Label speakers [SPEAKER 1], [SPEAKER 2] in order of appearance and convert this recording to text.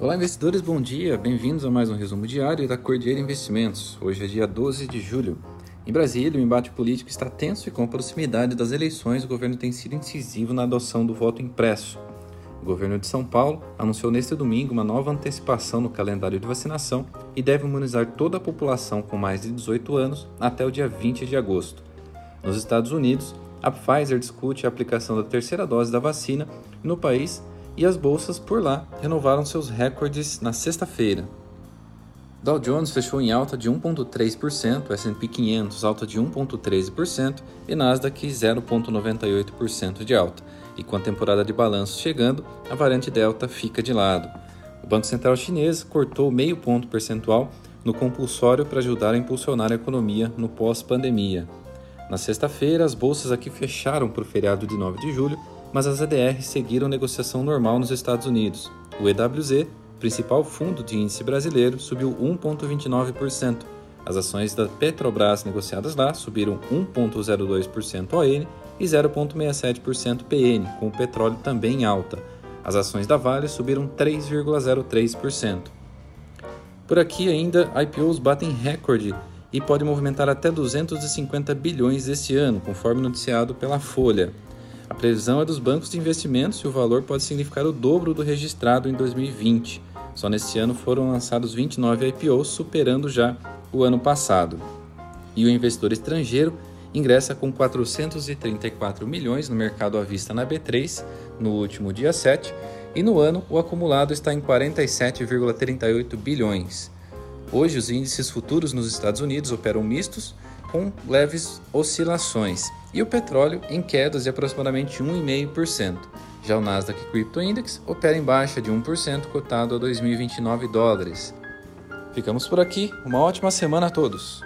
[SPEAKER 1] Olá, investidores, bom dia. Bem-vindos a mais um resumo diário da Cordillera Investimentos. Hoje é dia 12 de julho. Em Brasília, o embate político está tenso e com a proximidade das eleições, o governo tem sido incisivo na adoção do voto impresso. O governo de São Paulo anunciou neste domingo uma nova antecipação no calendário de vacinação e deve imunizar toda a população com mais de 18 anos até o dia 20 de agosto. Nos Estados Unidos, a Pfizer discute a aplicação da terceira dose da vacina e no país e as bolsas por lá renovaram seus recordes na sexta-feira. Dow Jones fechou em alta de 1,3%, S&P 500 alta de 1,13% e Nasdaq 0,98% de alta. E com a temporada de balanços chegando, a variante Delta fica de lado. O Banco Central chinês cortou meio ponto percentual no compulsório para ajudar a impulsionar a economia no pós-pandemia. Na sexta-feira, as bolsas aqui fecharam para o feriado de 9 de julho mas as ADRs seguiram negociação normal nos Estados Unidos. O EWZ, principal fundo de índice brasileiro, subiu 1,29%. As ações da Petrobras negociadas lá subiram 1,02% ON e 0,67% PN, com o petróleo também em alta. As ações da Vale subiram 3,03%. Por aqui ainda, IPOs batem recorde e pode movimentar até 250 bilhões este ano, conforme noticiado pela Folha. A previsão é dos bancos de investimentos e o valor pode significar o dobro do registrado em 2020. Só neste ano foram lançados 29 IPOs, superando já o ano passado. E o investidor estrangeiro ingressa com 434 milhões no mercado à vista na B3 no último dia 7 e no ano o acumulado está em 47,38 bilhões. Hoje os índices futuros nos Estados Unidos operam mistos com leves oscilações, e o petróleo em quedas de aproximadamente 1,5%. Já o Nasdaq Crypto Index opera em baixa de 1%, cotado a 2.029 dólares. Ficamos por aqui, uma ótima semana a todos!